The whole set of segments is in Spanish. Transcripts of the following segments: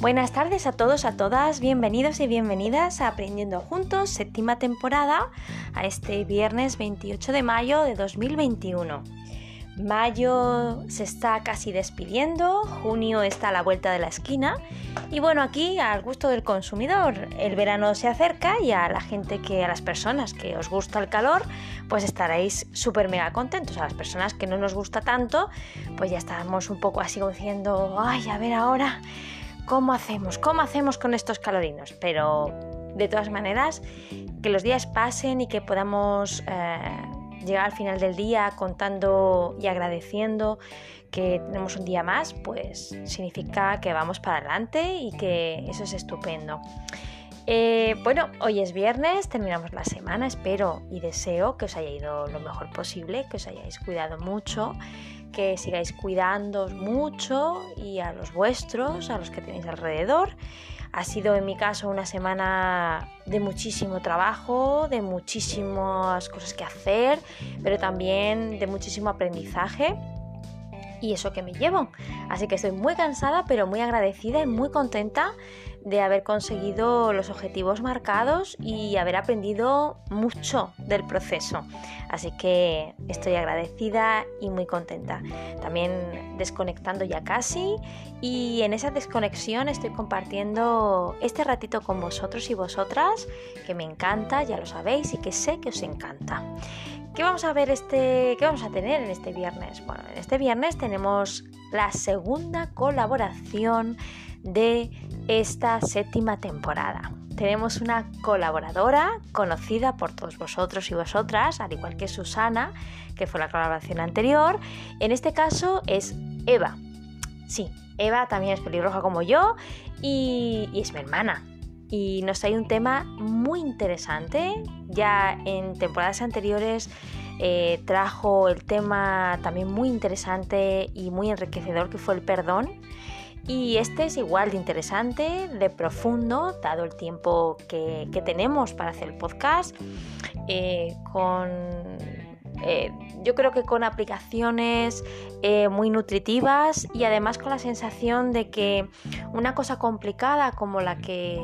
Buenas tardes a todos, a todas, bienvenidos y bienvenidas a Aprendiendo Juntos, séptima temporada, a este viernes 28 de mayo de 2021. Mayo se está casi despidiendo, junio está a la vuelta de la esquina y bueno, aquí al gusto del consumidor, el verano se acerca y a la gente que, a las personas que os gusta el calor, pues estaréis súper mega contentos. A las personas que no nos gusta tanto, pues ya estamos un poco así diciendo, ay, a ver ahora, ¿cómo hacemos? ¿Cómo hacemos con estos calorinos? Pero de todas maneras, que los días pasen y que podamos... Eh, llegar al final del día contando y agradeciendo que tenemos un día más, pues significa que vamos para adelante y que eso es estupendo. Eh, bueno, hoy es viernes, terminamos la semana, espero y deseo que os haya ido lo mejor posible, que os hayáis cuidado mucho, que sigáis cuidando mucho y a los vuestros, a los que tenéis alrededor. Ha sido en mi caso una semana de muchísimo trabajo, de muchísimas cosas que hacer, pero también de muchísimo aprendizaje y eso que me llevo. Así que estoy muy cansada, pero muy agradecida y muy contenta de haber conseguido los objetivos marcados y haber aprendido mucho del proceso. Así que estoy agradecida y muy contenta. También desconectando ya casi y en esa desconexión estoy compartiendo este ratito con vosotros y vosotras que me encanta, ya lo sabéis y que sé que os encanta. ¿Qué vamos a ver este, qué vamos a tener en este viernes? Bueno, en este viernes tenemos la segunda colaboración de esta séptima temporada. Tenemos una colaboradora conocida por todos vosotros y vosotras, al igual que Susana, que fue la colaboración anterior. En este caso es Eva. Sí, Eva también es pelirroja como yo y, es mi hermana. Y nos trae un tema muy interesante. Ya en temporadas anteriores eh, trajo el tema también muy interesante y muy enriquecedor que fue el perdón. Y este es igual de interesante, de profundo, dado el tiempo que, tenemos para hacer el podcast, eh, con eh, yo creo que con aplicaciones eh, muy nutritivas y además con la sensación de que una cosa complicada como la que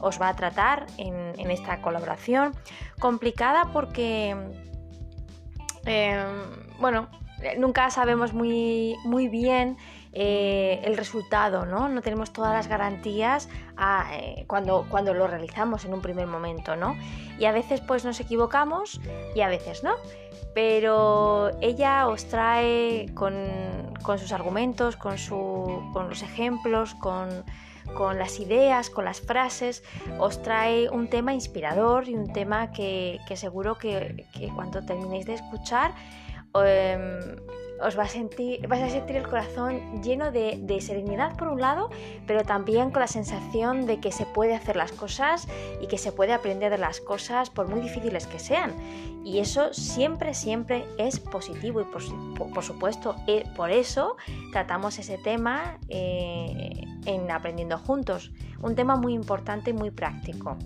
os va a tratar en, esta colaboración, complicada porque, bueno, nunca sabemos muy, muy bien eh, el resultado, ¿no? No tenemos todas las garantías eh, cuando, cuando lo realizamos en un primer momento, ¿no? Y a veces pues nos equivocamos y a veces no. Pero ella os trae con, sus argumentos, con, con los ejemplos, con, las ideas, con las frases, os trae un tema inspirador y un tema que, seguro que, que, cuando terminéis de escuchar em, os va a sentir, vais a sentir el corazón lleno de, serenidad por un lado, pero también con la sensación de que se puede hacer las cosas y que se puede aprender de las cosas por muy difíciles que sean. Y eso siempre, siempre es positivo y por, supuesto eh, por eso tratamos ese tema eh, en Aprendiendo Juntos. Un tema muy importante y muy práctico.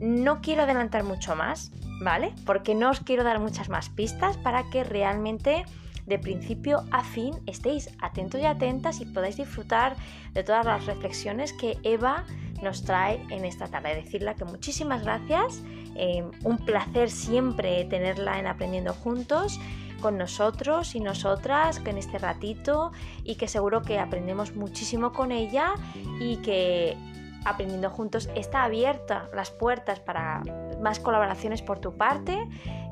No quiero adelantar mucho más, ¿vale? Porque no os quiero dar muchas más pistas para que realmente de principio a fin estéis atentos y atentas y podáis disfrutar de todas las reflexiones que Eva nos trae en esta tarde. Decirle que muchísimas gracias, eh, un placer siempre tenerla en Aprendiendo Juntos con nosotros y nosotras en este ratito y que seguro que aprendemos muchísimo con ella y que aprendiendo juntos está abierta las puertas para más colaboraciones por tu parte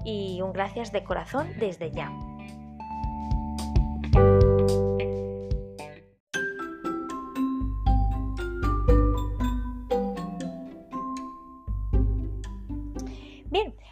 y un gracias de corazón desde ya.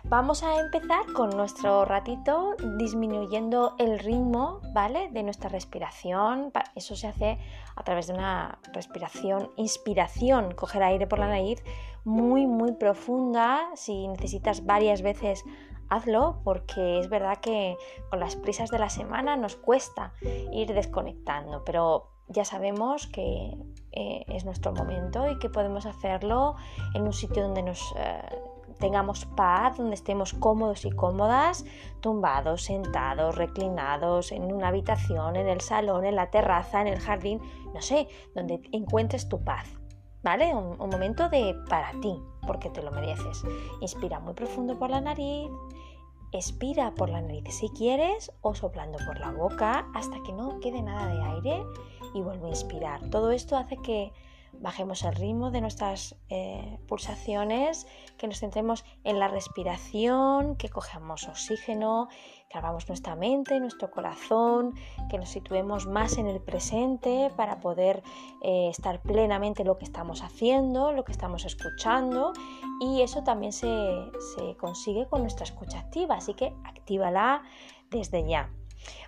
Vamos a empezar con nuestro ratito disminuyendo el ritmo, ¿vale? De nuestra respiración. Eso se hace a través de una respiración, inspiración, coger aire por la nariz muy, muy profunda. Si necesitas varias veces, hazlo, porque es verdad que con las prisas de la semana nos cuesta ir desconectando, pero ya sabemos que eh, es nuestro momento y que podemos hacerlo en un sitio donde nos... Eh, tengamos paz, donde estemos cómodos y cómodas, tumbados, sentados, reclinados, en una habitación, en el salón, en la terraza, en el jardín, no sé, donde encuentres tu paz. ¿Vale? Un, momento de para ti, porque te lo mereces. Inspira muy profundo por la nariz, expira por la nariz si quieres o soplando por la boca hasta que no quede nada de aire y vuelve a inspirar. Todo esto hace que bajemos el ritmo de nuestras eh, pulsaciones, que nos centremos en la respiración, que cojamos oxígeno, que abramos nuestra mente, nuestro corazón, que nos situemos más en el presente para poder eh, estar plenamente lo que estamos haciendo, lo que estamos escuchando y eso también se, se consigue con nuestra escucha activa, así que actívala desde ya.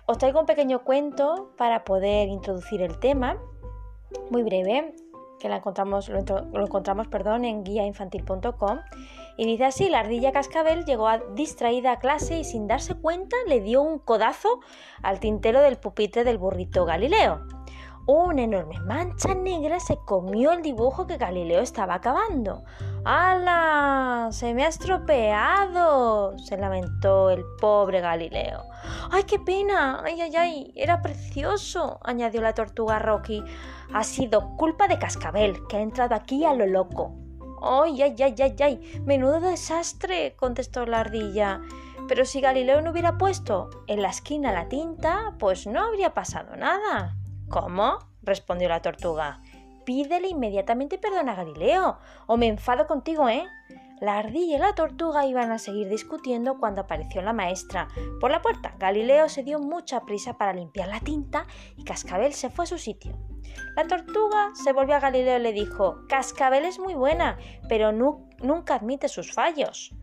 Os traigo un pequeño cuento para poder introducir el tema, muy breve, que la encontramos, lo, encontramos perdón, en guiainfantil.com. Y dice así, la ardilla cascabel llegó a, distraída a clase y sin darse cuenta le dio un codazo al tintero del pupitre del burrito Galileo. Una enorme mancha negra se comió el dibujo que Galileo estaba acabando. ¡Hala! ¡Se me ha estropeado! se lamentó el pobre Galileo. ¡Ay, qué pena! ¡Ay, ay, ay! Era precioso, añadió la tortuga Rocky. Ha sido culpa de Cascabel, que ha entrado aquí a lo loco. ¡Ay, ay, ay, ay, ay! ¡Menudo desastre! contestó la ardilla. Pero si Galileo no hubiera puesto en la esquina la tinta, pues no habría pasado nada. ¿Cómo? respondió la tortuga. Pídele inmediatamente perdón a Galileo, o me enfado contigo, ¿eh? La ardilla y la tortuga iban a seguir discutiendo cuando apareció la maestra. Por la puerta, Galileo se dio mucha prisa para limpiar la tinta y Cascabel se fue a su sitio. La tortuga se volvió a Galileo y le dijo Cascabel es muy buena, pero nunca admite sus fallos.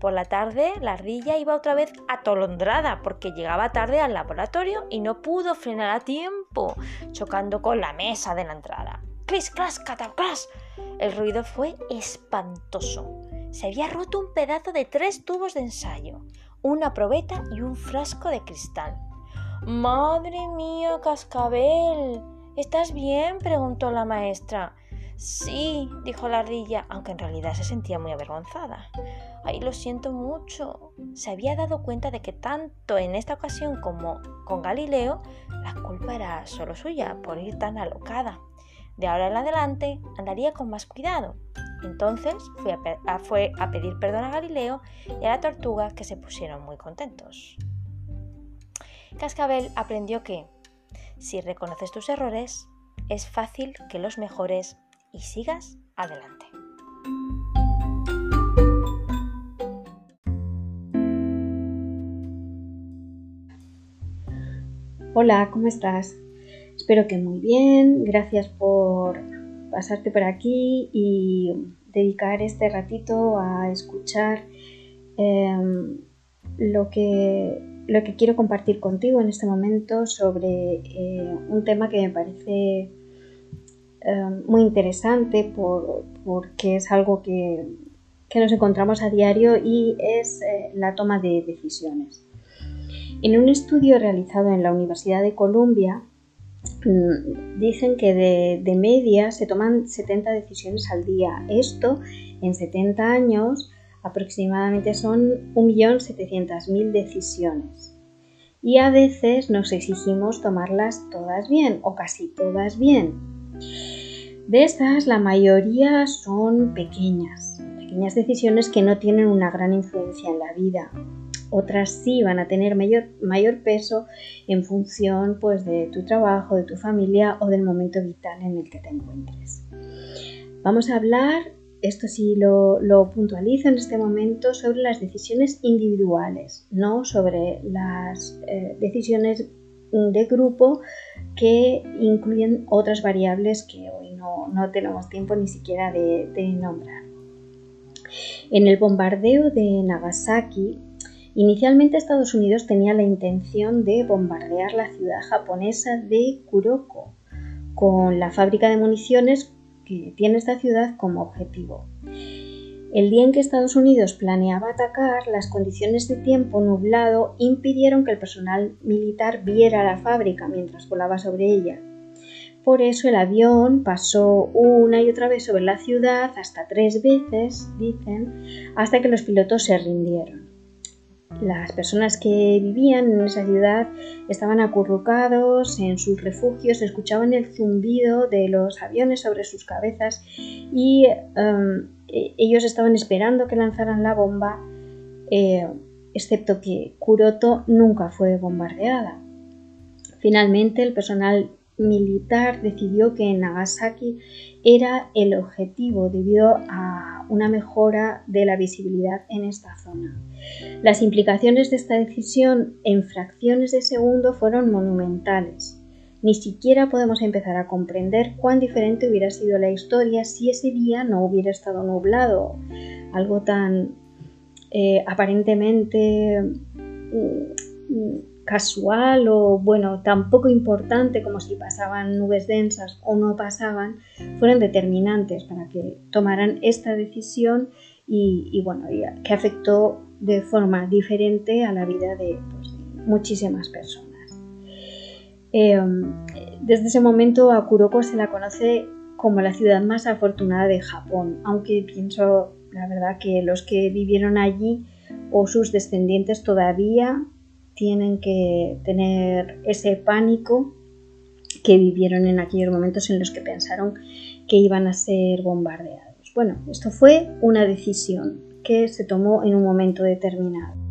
Por la tarde, la ardilla iba otra vez atolondrada porque llegaba tarde al laboratorio y no pudo frenar a tiempo, chocando con la mesa de la entrada. ¡Cris, cras, catacras! El ruido fue espantoso. Se había roto un pedazo de tres tubos de ensayo, una probeta y un frasco de cristal. ¡Madre mía, cascabel! ¿Estás bien? preguntó la maestra. Sí, dijo la ardilla, aunque en realidad se sentía muy avergonzada. Ay, lo siento mucho. Se había dado cuenta de que tanto en esta ocasión como con Galileo, la culpa era solo suya por ir tan alocada. De ahora en adelante andaría con más cuidado. Entonces fue a, a pedir perdón a Galileo y a la tortuga que se pusieron muy contentos. Cascabel aprendió que, si reconoces tus errores, es fácil que los mejores y sigas adelante. Hola, ¿cómo estás? Espero que muy bien. Gracias por pasarte por aquí y dedicar este ratito a escuchar em, lo, que, lo que quiero compartir contigo en este momento sobre eh, un tema que me parece Em, muy interesante porque es algo que, nos encontramos a diario y es eh, la toma de decisiones. En un estudio realizado en la Universidad de Columbia, mm, dicen que de, media se toman 70 decisiones al día. Esto en 70 años aproximadamente son 1.700.000 decisiones. Y a veces nos exigimos tomarlas todas bien o casi todas bien. De estas, la mayoría son pequeñas, pequeñas decisiones que no tienen una gran influencia en la vida. Otras sí van a tener mayor, peso en función pues, de tu trabajo, de tu familia o del momento vital en el que te encuentres. Vamos a hablar, esto sí lo, puntualizo en este momento, sobre las decisiones individuales, no sobre las eh, decisiones de grupo que incluyen otras variables que no, tenemos tiempo ni siquiera de, nombrar. En el bombardeo de Nagasaki, inicialmente Estados Unidos tenía la intención de bombardear la ciudad japonesa de Kuroko, con la fábrica de municiones que tiene esta ciudad como objetivo. El día en que Estados Unidos planeaba atacar, las condiciones de tiempo nublado impidieron que el personal militar viera la fábrica mientras volaba sobre ella, por eso el avión pasó una y otra vez sobre la ciudad, hasta tres veces, dicen, hasta que los pilotos se rindieron. Las personas que vivían en esa ciudad estaban acurrucados en sus refugios, escuchaban el zumbido de los aviones sobre sus cabezas y em, e, ellos estaban esperando que lanzaran la bomba, eh, excepto que Kuroto nunca fue bombardeada. Finalmente, el personal militar decidió que Nagasaki era el objetivo debido a una mejora de la visibilidad en esta zona. Las implicaciones de esta decisión en fracciones de segundo fueron monumentales. Ni siquiera podemos empezar a comprender cuán diferente hubiera sido la historia si ese día no hubiera estado nublado. Algo tan eh, aparentemente mm, casual o bueno, tan poco importante como si pasaban nubes densas o no pasaban, fueron determinantes para que tomaran esta decisión y, bueno, que afectó de forma diferente a la vida de pues, muchísimas personas. Em, desde ese momento a Kuroko se la conoce como la ciudad más afortunada de Japón, aunque pienso la verdad que los que vivieron allí o sus descendientes todavía tienen que tener ese pánico que vivieron en aquellos momentos en los que pensaron que iban a ser bombardeados. Bueno, esto fue una decisión que se tomó en un momento determinado.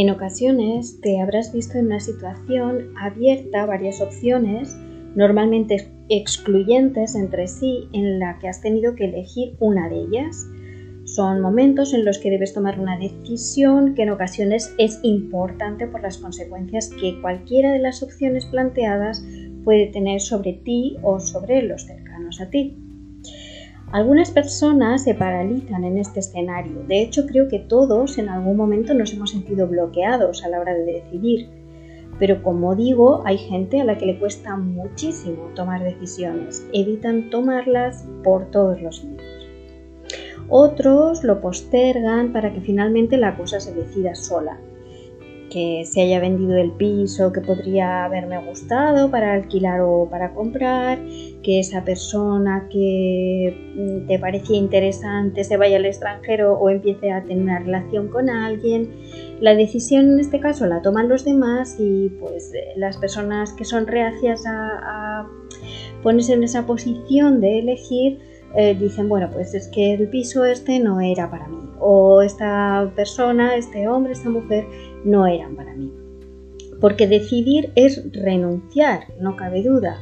En ocasiones te habrás visto en una situación abierta a varias opciones, normalmente excluyentes entre sí, en la que has tenido que elegir una de ellas. Son momentos en los que debes tomar una decisión que en ocasiones es importante por las consecuencias que cualquiera de las opciones planteadas puede tener sobre ti o sobre los cercanos a ti. Algunas personas se paralizan en este escenario. De hecho, creo que todos en algún momento nos hemos sentido bloqueados a la hora de decidir. Pero como digo, hay gente a la que le cuesta muchísimo tomar decisiones. Evitan tomarlas por todos los medios. Otros lo postergan para que finalmente la cosa se decida sola que se haya vendido el piso que podría haberme gustado para alquilar o para comprar, que esa persona que mm, te parecía interesante se vaya al extranjero o empiece a tener una relación con alguien. La decisión en este caso la toman los demás y pues eh, las personas que son reacias a, ponerse en esa posición de elegir eh, dicen, bueno, pues es que el piso este no era para mí o esta persona, este hombre, esta mujer no eran para mí. Porque decidir es renunciar, no cabe duda.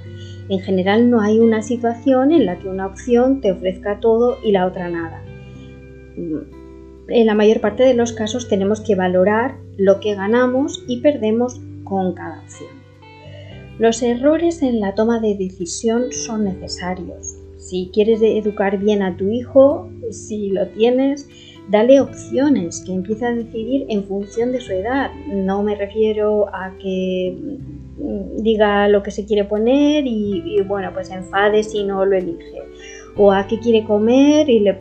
En general no hay una situación en la que una opción te ofrezca todo y la otra nada. En la mayor parte de los casos tenemos que valorar lo que ganamos y perdemos con cada opción. Los errores en la toma de decisión son necesarios. Si quieres educar bien a tu hijo, si lo tienes, dale opciones, que empiece a decidir en función de su edad. No me refiero a que mm, diga lo que se quiere poner y, bueno, pues enfade si no lo elige. O a qué quiere comer y le,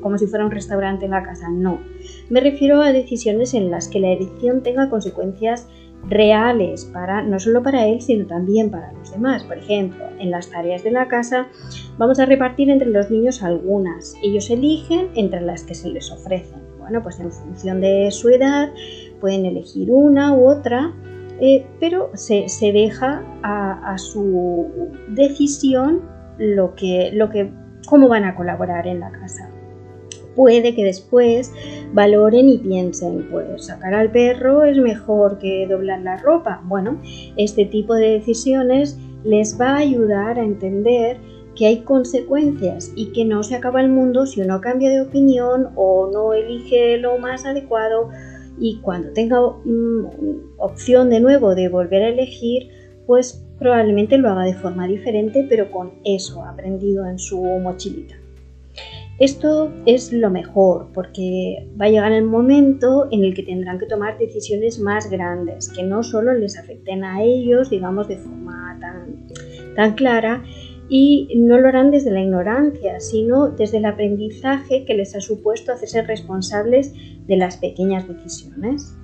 como si fuera un restaurante en la casa. No. Me refiero a decisiones en las que la elección tenga consecuencias reales para no solo para él sino también para los demás. Por ejemplo, en las tareas de la casa vamos a repartir entre los niños algunas. Ellos eligen entre las que se les ofrecen. Bueno, pues en función de su edad pueden elegir una u otra, eh, pero se, deja a, a, su decisión lo que, lo que, cómo van a colaborar en la casa puede que después valoren y piensen, pues sacar al perro es mejor que doblar la ropa. Bueno, este tipo de decisiones les va a ayudar a entender que hay consecuencias y que no se acaba el mundo si uno cambia de opinión o no elige lo más adecuado y cuando tenga mm, opción de nuevo de volver a elegir, pues probablemente lo haga de forma diferente, pero con eso aprendido en su mochilita. Esto es lo mejor porque va a llegar el momento en el que tendrán que tomar decisiones más grandes, que no solo les afecten a ellos, digamos, de forma tan, tan clara, y no lo harán desde la ignorancia, sino desde el aprendizaje que les ha supuesto hacerse responsables de las pequeñas decisiones.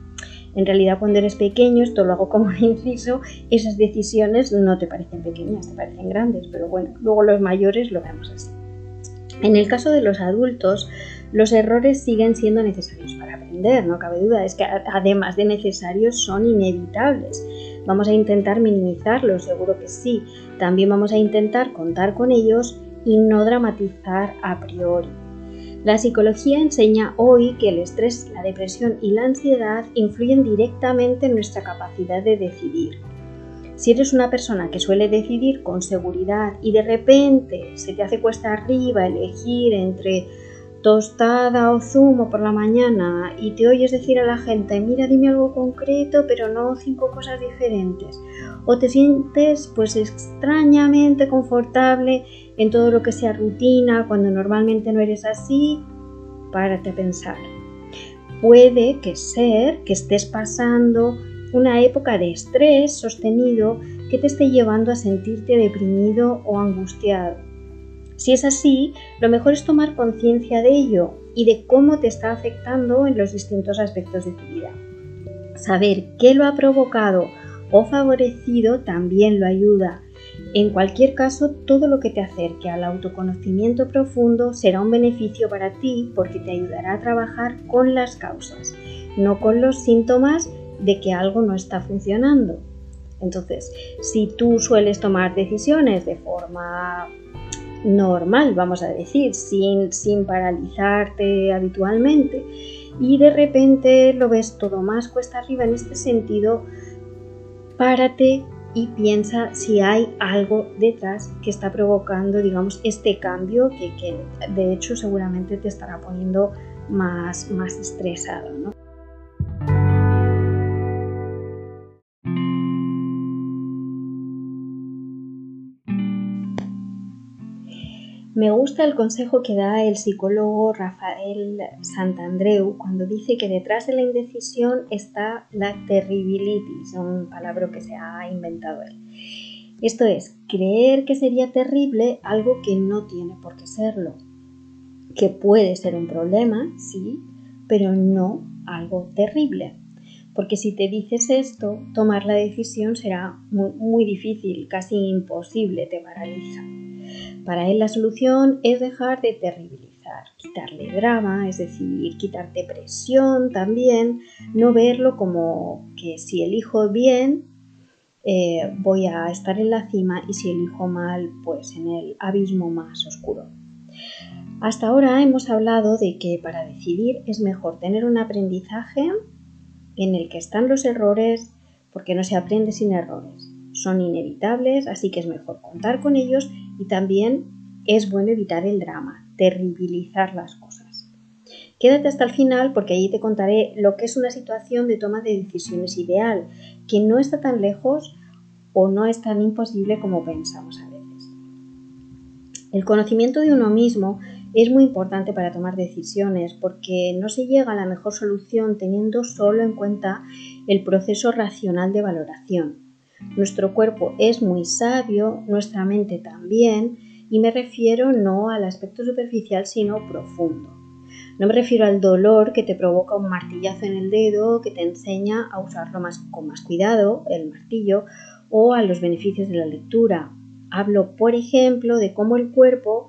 En realidad, cuando eres pequeño, esto lo hago como un inciso, esas decisiones no te parecen pequeñas, te parecen grandes, pero bueno, luego los mayores lo vemos así. En el caso de los adultos, los errores siguen siendo necesarios para aprender, no cabe duda, es que además de necesarios son inevitables. Vamos a intentar minimizarlos, seguro que sí. También vamos a intentar contar con ellos y no dramatizar a priori. La psicología enseña hoy que el estrés, la depresión y la ansiedad influyen directamente en nuestra capacidad de decidir. Si eres una persona que suele decidir con seguridad y de repente se te hace cuesta arriba elegir entre tostada o zumo por la mañana y te oyes decir a la gente, mira, dime algo concreto, pero no cinco cosas diferentes, o te sientes pues extrañamente confortable en todo lo que sea rutina cuando normalmente no eres así, párate a pensar. Puede que ser que estés pasando una época de estrés sostenido que te esté llevando a sentirte deprimido o angustiado. Si es así, lo mejor es tomar conciencia de ello y de cómo te está afectando en los distintos aspectos de tu vida. Saber qué lo ha provocado o favorecido también lo ayuda. En cualquier caso, todo lo que te acerque al autoconocimiento profundo será un beneficio para ti porque te ayudará a trabajar con las causas, no con los síntomas de que algo no está funcionando. Entonces, si tú sueles tomar decisiones de forma normal, vamos a decir, sin, sin paralizarte habitualmente, y de repente lo ves todo más cuesta arriba en este sentido, párate y piensa si hay algo detrás que está provocando, digamos, este cambio que, que de hecho seguramente te estará poniendo más, más estresado. Me gusta el consejo que da el psicólogo Rafael Santandreu cuando dice que detrás de la indecisión está la terribilitis, un palabra que se ha inventado él. Esto es, creer que sería terrible algo que no tiene por qué serlo, que puede ser un problema, sí, pero no algo terrible. Porque si te dices esto, tomar la decisión será muy, muy difícil, casi imposible, te paraliza. Para él la solución es dejar de terribilizar, quitarle drama, es decir, quitarte presión también, no verlo como que si elijo bien eh, voy a estar en la cima y si elijo mal pues en el abismo más oscuro. Hasta ahora hemos hablado de que para decidir es mejor tener un aprendizaje en el que están los errores porque no se aprende sin errores. Son inevitables, así que es mejor contar con ellos y también es bueno evitar el drama, terribilizar las cosas. Quédate hasta el final porque allí te contaré lo que es una situación de toma de decisiones ideal, que no está tan lejos o no es tan imposible como pensamos a veces. El conocimiento de uno mismo es muy importante para tomar decisiones porque no se llega a la mejor solución teniendo solo en cuenta el proceso racional de valoración. Nuestro cuerpo es muy sabio, nuestra mente también, y me refiero no al aspecto superficial, sino profundo. No me refiero al dolor que te provoca un martillazo en el dedo que te enseña a usarlo más, con más cuidado, el martillo, o a los beneficios de la lectura. Hablo, por ejemplo, de cómo el cuerpo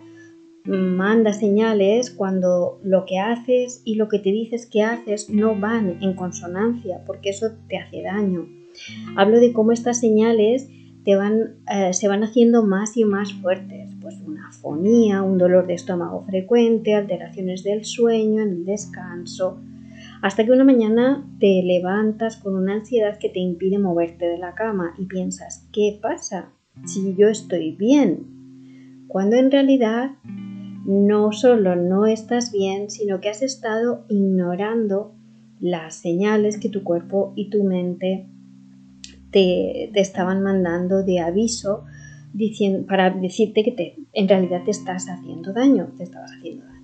manda señales cuando lo que haces y lo que te dices que haces no van en consonancia, porque eso te hace daño. Hablo de cómo estas señales eh, se van haciendo más y más fuertes, pues una afonía, un dolor de estómago frecuente, alteraciones del sueño, en el descanso, hasta que una mañana te levantas con una ansiedad que te impide moverte de la cama y piensas, ¿qué pasa? Si yo estoy bien, cuando en realidad no solo no estás bien, sino que has estado ignorando las señales que tu cuerpo y tu mente te, estaban mandando de aviso diciendo, para decirte que te, en realidad te estás haciendo daño, te estabas haciendo daño.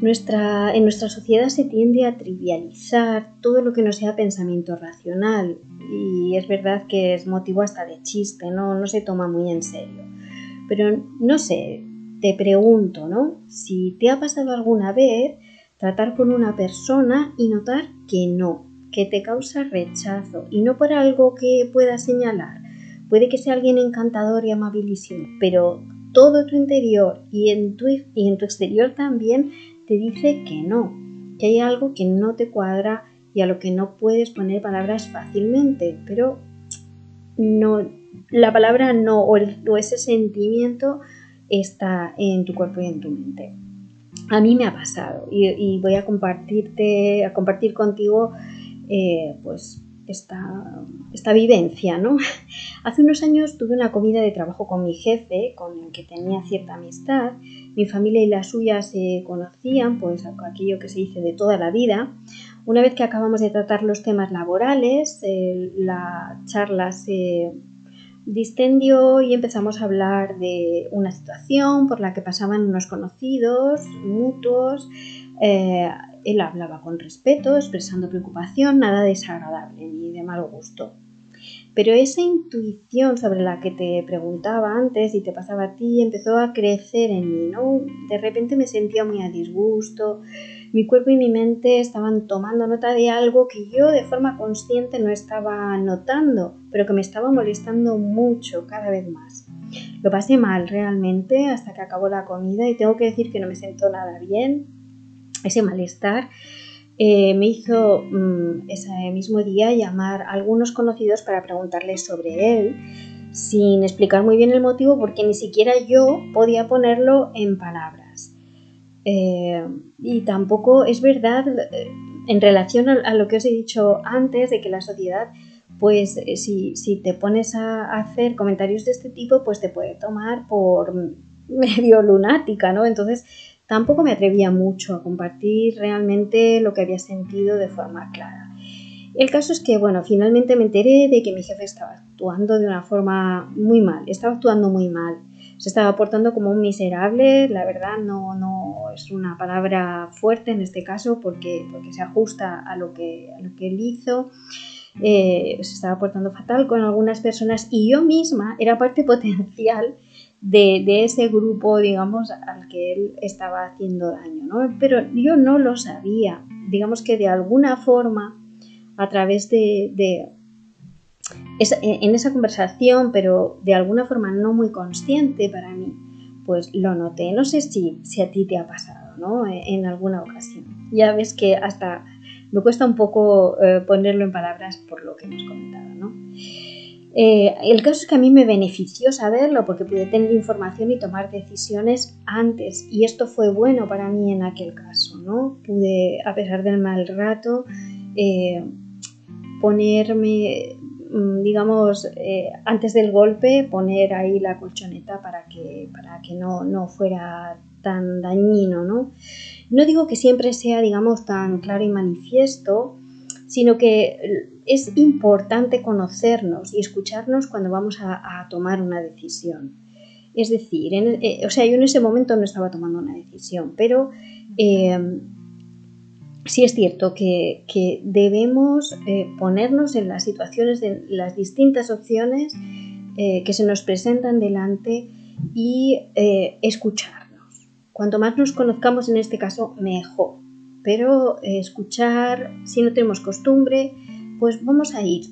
Nuestra, en nuestra sociedad se tiende a trivializar todo lo que no sea pensamiento racional y es verdad que es motivo hasta de chiste, no, no se toma muy en serio. Pero no sé, te pregunto, ¿no? Si te ha pasado alguna vez tratar con una persona y notar que no, que te causa rechazo y no por algo que pueda señalar. Puede que sea alguien encantador y amabilísimo, pero todo tu interior y en tu, y en tu exterior también te dice que no, que hay algo que no te cuadra y a lo que no puedes poner palabras fácilmente, pero no, la palabra no o, ese sentimiento está en tu cuerpo y en tu mente. A mí me ha pasado y, voy a compartirte, a compartir contigo eh, pues esta, esta, vivencia, ¿no? Hace unos años tuve una comida de trabajo con mi jefe, con el que tenía cierta amistad. Mi familia y la suya se conocían, pues aquello que se dice de toda la vida. Una vez que acabamos de tratar los temas laborales, la charla se distendió y empezamos a hablar de una situación por la que pasaban unos conocidos mutuos. Eh, él hablaba con respeto, expresando preocupación, nada desagradable ni de mal gusto. Pero esa intuición sobre la que te preguntaba antes y te pasaba a ti empezó a crecer en mí, ¿no? De repente me sentía muy a disgusto, mi cuerpo y mi mente estaban tomando nota de algo que yo de forma consciente no estaba notando, pero que me estaba molestando mucho cada vez más. Lo pasé mal realmente hasta que acabó la comida y tengo que decir que no me sentó nada bien. Ese malestar eh, me hizo mm, ese mismo día llamar a algunos conocidos para preguntarles sobre él sin explicar muy bien el motivo porque ni siquiera yo podía ponerlo en palabras. Eh, y tampoco es verdad eh, en relación a, lo que os he dicho antes de que la sociedad, pues si, si te pones a hacer comentarios de este tipo, pues te puede tomar por medio lunática, ¿no? Entonces tampoco me atrevía mucho a compartir realmente lo que había sentido de forma clara. El caso es que, bueno, finalmente me enteré de que mi jefe estaba actuando de una forma muy mal, estaba actuando muy mal se estaba portando como un miserable, la verdad no, no es una palabra fuerte en este caso porque, porque se ajusta a lo que, lo que él hizo. Eh, se estaba portando fatal con algunas personas y yo misma era parte potencial de, ese grupo, digamos, al que él estaba haciendo daño, ¿no? Pero yo no lo sabía. Digamos que de alguna forma, a través de, de en esa conversación, pero de alguna forma no muy consciente para mí, pues lo noté. No sé si, si a ti te ha pasado, ¿no? E, en alguna ocasión. Ya ves que hasta me cuesta un poco eh, ponerlo en palabras por lo que hemos comentado, ¿no? Eh, el caso es que a mí me benefició saberlo porque pude tener información y tomar decisiones antes y esto fue bueno para mí en aquel caso, ¿no? Pude, a pesar del mal rato, eh, ponerme Mm, digamos, eh, antes del golpe, poner ahí la colchoneta para que, para que no, no fuera tan dañino, ¿no? No digo que siempre sea, digamos, tan claro y manifiesto, sino que es importante conocernos y escucharnos cuando vamos a, tomar una decisión. Es decir, eh, o sea, yo en ese momento no estaba tomando una decisión, pero eh, sí es cierto que, debemos eh, ponernos en las situaciones de las distintas opciones que se nos presentan delante y escucharnos. Cuanto más nos conozcamos en este caso, mejor. Pero escuchar, si no tenemos costumbre, pues vamos a ir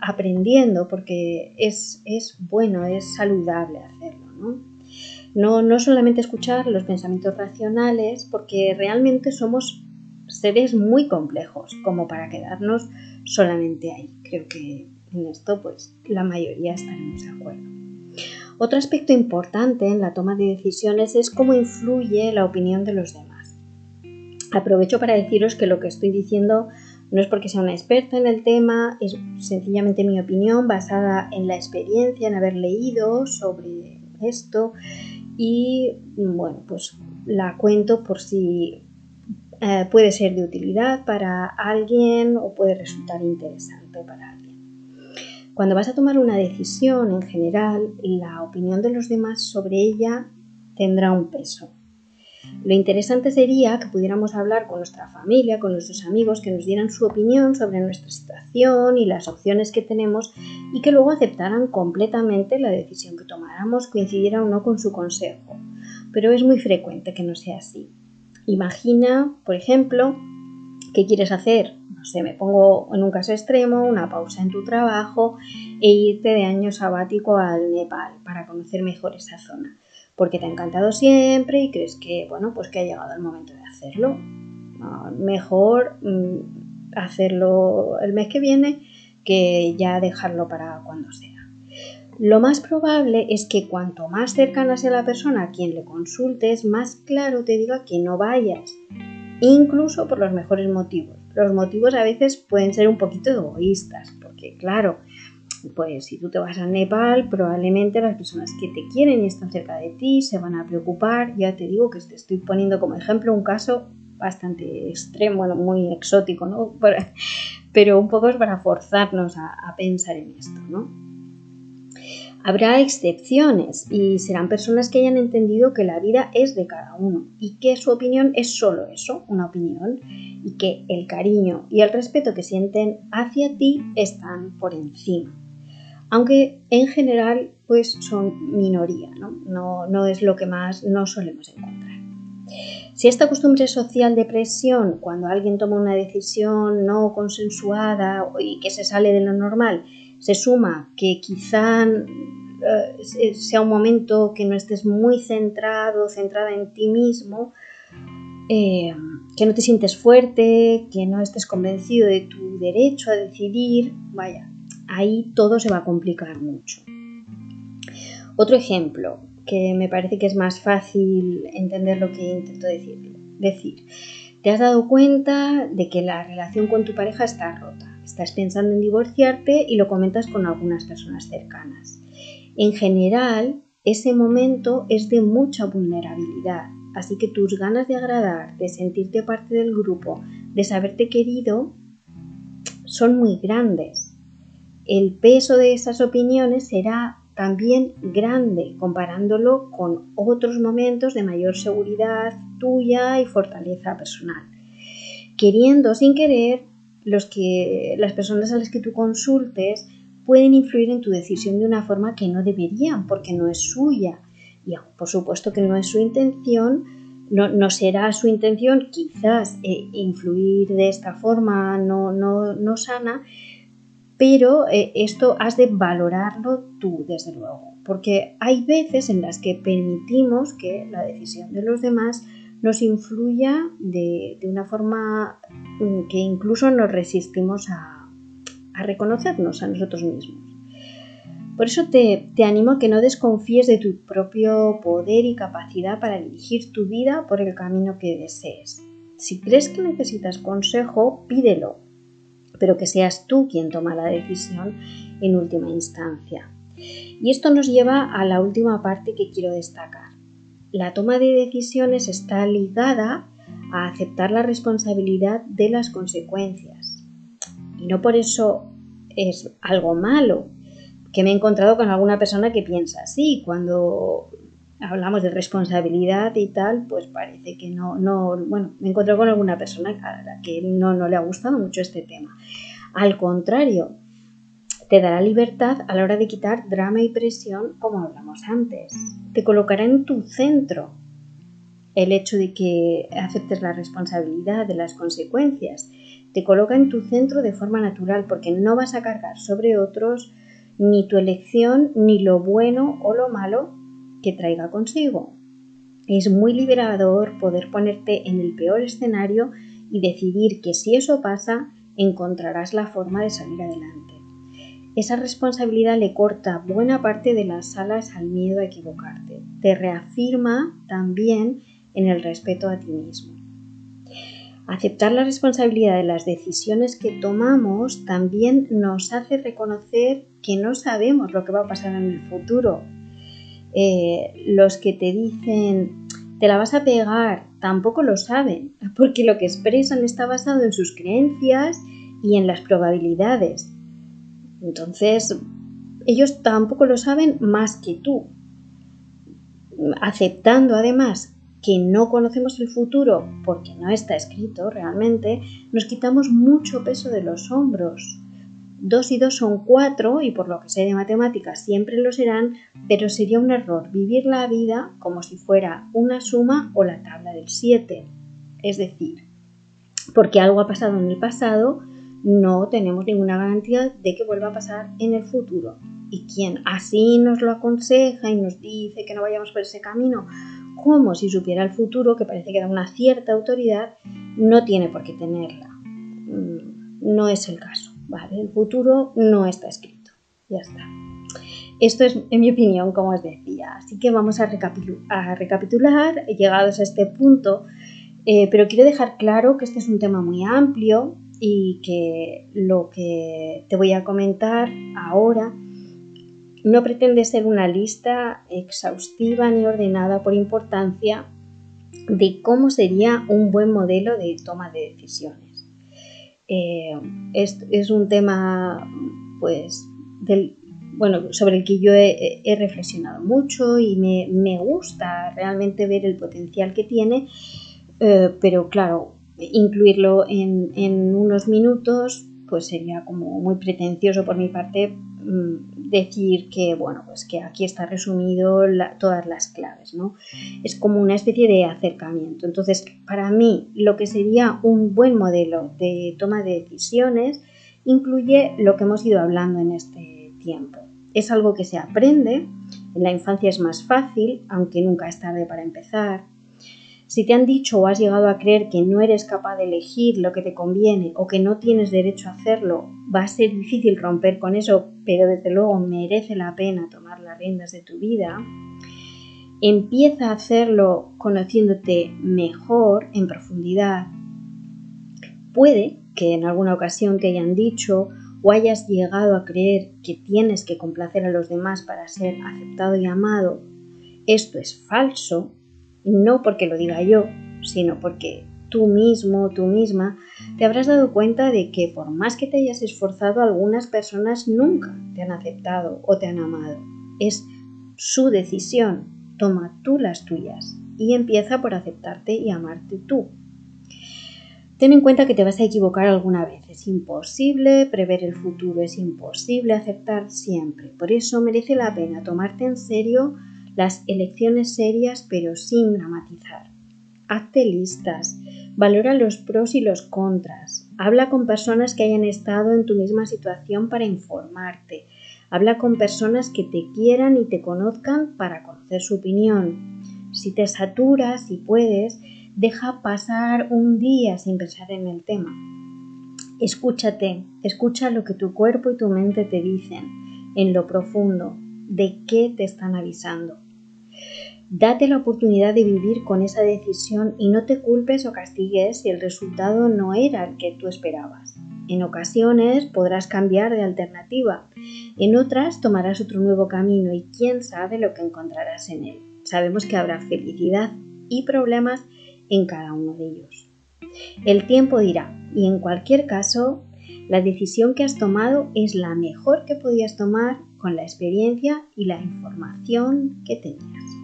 aprendiendo porque es, bueno, es saludable hacerlo. ¿no? no solamente escuchar los pensamientos racionales, porque realmente somos seres muy complejos como para quedarnos solamente ahí. Creo que en esto pues la mayoría estaremos de acuerdo. Otro aspecto importante en la toma de decisiones es cómo influye la opinión de los demás. Aprovecho para deciros que lo que estoy diciendo no es porque sea una experta en el tema, es sencillamente mi opinión basada en la experiencia, en haber leído sobre esto y bueno, pues la cuento por si eh, puede ser de utilidad para alguien o puede resultar interesante para alguien. Cuando vas a tomar una decisión en general, la opinión de los demás sobre ella tendrá un peso. Lo interesante sería que pudiéramos hablar con nuestra familia, con nuestros amigos, que nos dieran su opinión sobre nuestra situación y las opciones que tenemos y que luego aceptaran completamente la decisión que tomáramos, coincidiera o no con su consejo. Pero es muy frecuente que no sea así. Imagina, por ejemplo, ¿qué quieres hacer? No sé, me pongo en un caso extremo, una pausa en tu trabajo e irte de año sabático al Nepal para conocer mejor esa zona porque te ha encantado siempre y crees que, bueno, pues que ha llegado el momento de hacerlo. mejor mm, hacerlo el mes que viene que ya dejarlo para cuando sea. Lo más probable es que cuanto más cercana sea la persona a quien le consultes, más claro te diga que no vayas, incluso por los mejores motivos. Los motivos a veces pueden ser un poquito egoístas, porque claro, pues si tú te vas a Nepal, probablemente las personas que te quieren y están cerca de ti se van a preocupar. Ya te digo que te estoy poniendo como ejemplo un caso bastante extremo, muy exótico, ¿no? Pero un poco es para forzarnos a, a pensar en esto, ¿no? Habrá excepciones y serán personas que hayan entendido que la vida es de cada uno y que su opinión es solo eso, una opinión, y que el cariño y el respeto que sienten hacia ti están por encima aunque en general pues son minoría, ¿no? No, es lo que más no solemos encontrar. Si esta costumbre social de presión, cuando alguien toma una decisión no consensuada y que se sale de lo normal, se suma que quizá eh, sea un momento que no estés muy centrado, centrada en ti mismo, eh, que no te sientes fuerte, que no estés convencido de tu derecho a decidir, vaya, ahí todo se va a complicar mucho. Otro ejemplo que me parece que es más fácil entender lo que intento decir. decir. Te has dado cuenta de que la relación con tu pareja está rota. Estás pensando en divorciarte y lo comentas con algunas personas cercanas. En general, ese momento es de mucha vulnerabilidad, así que tus ganas de agradar, de sentirte parte del grupo, de saberte querido, son muy grandes el peso de esas opiniones será también grande comparándolo con otros momentos de mayor seguridad tuya y fortaleza personal. Queriendo sin querer, los que, las personas a las que tú consultes pueden influir en tu decisión de una forma que no deberían porque no es suya. Y por supuesto que no es su intención, no, será su intención quizás eh, influir de esta forma no, no, no sana, pero eh, esto has de valorarlo tú, desde luego, porque hay veces en las que permitimos que la decisión de los demás nos influya de, una forma mm, que incluso nos resistimos a, reconocernos a nosotros mismos. Por eso te, te, animo a que no desconfíes de tu propio poder y capacidad para dirigir tu vida por el camino que desees. Si crees que necesitas consejo, pídelo, pero que seas tú quien toma la decisión en última instancia. Y esto nos lleva a la última parte que quiero destacar. La toma de decisiones está ligada a aceptar la responsabilidad de las consecuencias. Y no por eso es algo malo, que me he encontrado con alguna persona que piensa así, cuando hablamos de responsabilidad y tal, pues parece que no, no, bueno, me encuentro con alguna persona a la que no, no le ha gustado mucho este tema. Al contrario, te dará libertad a la hora de quitar drama y presión como hablamos antes. Te colocará en tu centro el hecho de que aceptes la responsabilidad de las consecuencias. Te coloca en tu centro de forma natural porque no vas a cargar sobre otros ni tu elección ni lo bueno o lo malo que traiga consigo. Es muy liberador poder ponerte en el peor escenario y decidir que si eso pasa, encontrarás la forma de salir adelante. Esa responsabilidad le corta buena parte de las alas al miedo a equivocarte. Te reafirma también en el respeto a ti mismo. Aceptar la responsabilidad de las decisiones que tomamos también nos hace reconocer que no sabemos lo que va a pasar en el futuro eh, los que te dicen te la vas a pegar tampoco lo saben, porque lo que expresan está basado en sus creencias y en las probabilidades. Entonces, ellos tampoco lo saben más que tú. Aceptando además que no conocemos el futuro porque no está escrito realmente, nos quitamos mucho peso de los hombros. Dos y dos son cuatro y por lo que sé de matemáticas siempre lo serán, pero sería un error vivir la vida como si fuera una suma o la tabla del 7. Es decir, porque algo ha pasado en el pasado, no tenemos ninguna garantía de que vuelva a pasar en el futuro. Y quien así nos lo aconseja y nos dice que no vayamos por ese camino, como si supiera el futuro, que parece que da una cierta autoridad, no tiene por qué tenerla. Mm, no es el caso, ¿vale? El futuro no está escrito. Ya está. Esto es, en mi opinión, como os decía. Así que vamos a, recapitular, llegados a este punto, eh, pero quiero dejar claro que este es un tema muy amplio y que lo que te voy a comentar ahora no pretende ser una lista exhaustiva ni ordenada por importancia de cómo sería un buen modelo de toma de decisiones. Eh, es, un tema pues, bueno, sobre el que yo he, reflexionado mucho y me, gusta realmente ver el potencial que tiene, eh, pero claro, incluirlo en, en unos minutos pues sería como muy pretencioso por mi parte decir que bueno pues que aquí está resumido todas las claves no es como una especie de acercamiento. Entonces para mí lo que sería un buen modelo de toma de decisiones incluye lo que hemos ido hablando en este tiempo. Es algo que se aprende en la infancia es más fácil aunque nunca es tarde para empezar. Si te han dicho o has llegado a creer que no eres capaz de elegir lo que te conviene o que no tienes derecho a hacerlo, va a ser difícil romper con eso, pero desde luego merece la pena tomar las riendas de tu vida. Empieza a hacerlo conociéndote mejor, en profundidad. Puede que en alguna ocasión te hayan dicho o hayas llegado a creer que tienes que complacer a los demás para ser aceptado y amado. Esto es falso no porque lo diga yo, sino porque tú mismo, tú misma, te habrás dado cuenta de que por más que te hayas esforzado, algunas personas nunca te han aceptado o te han amado. Es su decisión. Toma tú las tuyas y empieza por aceptarte y amarte tú. Ten en cuenta que te vas a equivocar alguna vez. Es imposible prever el futuro, es imposible aceptar siempre. Por eso merece la pena tomarte en serio las elecciones serias pero sin dramatizar. Hazte listas, valora los pros y los contras, habla con personas que hayan estado en tu misma situación para informarte, habla con personas que te quieran y te conozcan para conocer su opinión. Si te saturas y puedes, deja pasar un día sin pensar en el tema. Escúchate, escucha lo que tu cuerpo y tu mente te dicen en lo profundo, de qué te están avisando. Date la oportunidad de vivir con esa decisión y no te culpes o castigues si el resultado no era el que tú esperabas. En ocasiones podrás cambiar de alternativa, en otras tomarás otro nuevo camino y quién sabe lo que encontrarás en él. Sabemos que habrá felicidad y problemas en cada uno de ellos. El tiempo dirá, y en cualquier caso, la decisión que has tomado es la mejor que podías tomar con la experiencia y la información que tenías.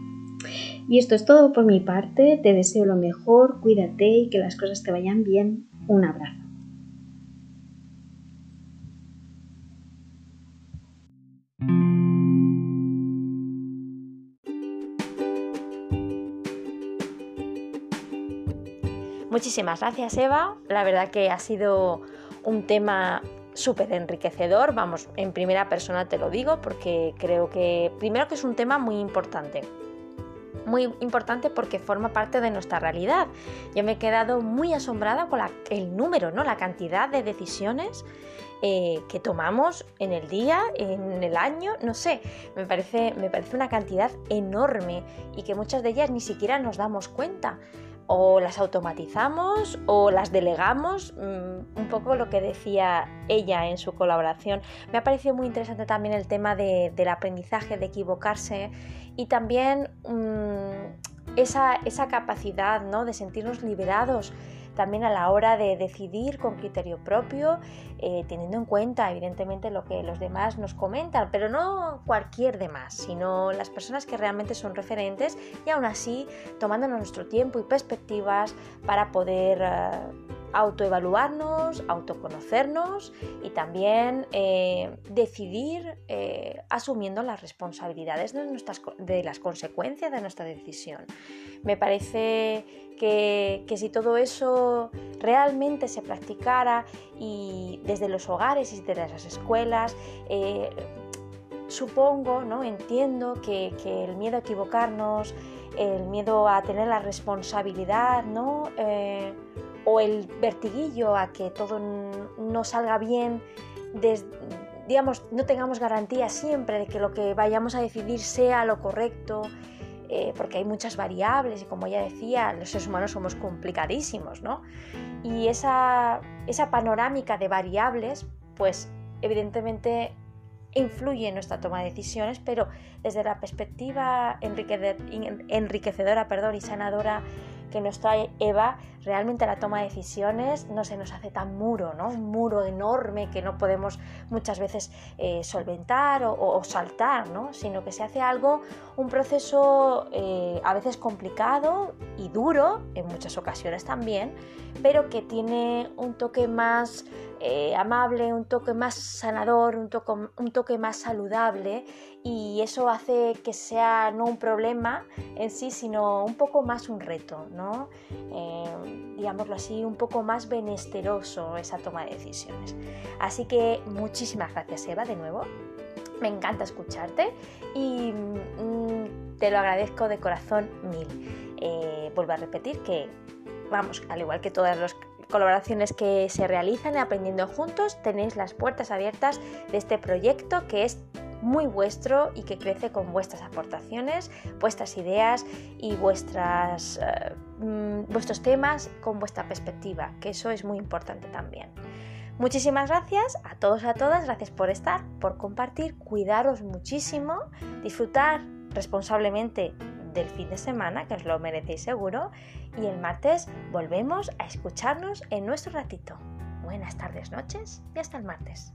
Y esto es todo por mi parte, te deseo lo mejor, cuídate y que las cosas te vayan bien. Un abrazo. Muchísimas gracias Eva, la verdad que ha sido un tema súper enriquecedor, vamos, en primera persona te lo digo porque creo que primero que es un tema muy importante muy importante porque forma parte de nuestra realidad. Yo me he quedado muy asombrada con el número, ¿no? la cantidad de decisiones eh, que tomamos en el día, en el año, no sé, me parece, me parece una cantidad enorme y que muchas de ellas ni siquiera nos damos cuenta o las automatizamos o las delegamos, mm, un poco lo que decía ella en su colaboración. Me ha parecido muy interesante también el tema del aprendizaje, de equivocarse y también mm, esa, esa capacidad ¿no? de sentirnos liberados también a la hora de decidir con criterio propio, eh, teniendo en cuenta evidentemente lo que los demás nos comentan, pero no cualquier demás, sino las personas que realmente son referentes y aún así tomándonos nuestro tiempo y perspectivas para poder... Eh, autoevaluarnos, autoconocernos y también eh, decidir eh, asumiendo las responsabilidades de, nuestras, de las consecuencias de nuestra decisión. Me parece que, si todo eso realmente se practicara y desde los hogares y desde las escuelas, eh, supongo, ¿no? entiendo que, que, el miedo a equivocarnos, el miedo a tener la responsabilidad, ¿no? O el vertiguillo a que todo no salga bien, digamos, no tengamos garantía siempre de que lo que vayamos a decidir sea lo correcto, eh, porque hay muchas variables y como ya decía, los seres humanos somos complicadísimos, ¿no? Y esa, esa panorámica de variables, pues evidentemente influye en nuestra toma de decisiones, pero desde la perspectiva enriquecedora perdón, y sanadora que nos trae Eva, realmente la toma de decisiones no se nos hace tan muro, ¿no? Un muro enorme que no podemos muchas veces eh, solventar o, saltar, ¿no? Sino que se hace algo, un proceso eh, a veces complicado y duro, en muchas ocasiones también, pero que tiene un toque más eh, amable, un toque más sanador, un toque, un toque más saludable y eso hace que sea no un problema en sí, sino un poco más un reto, ¿no? Eh, digámoslo así, un poco más benesteroso esa toma de decisiones. Así que muchísimas gracias Eva de nuevo. Me encanta escucharte y mm, te lo agradezco de corazón mil. Eh, vuelvo a repetir que, vamos, al igual que todas las colaboraciones que se realizan Aprendiendo Juntos, tenéis las puertas abiertas de este proyecto que es muy vuestro y que crece con vuestras aportaciones, vuestras ideas y vuestras, eh, mm, vuestros temas con vuestra perspectiva, que eso es muy importante también. Muchísimas gracias a todos y a todas, gracias por estar, por compartir, cuidaros muchísimo, disfrutar responsablemente del fin de semana, que os lo merecéis seguro, y el martes volvemos a escucharnos en nuestro ratito. Buenas tardes, noches y hasta el martes.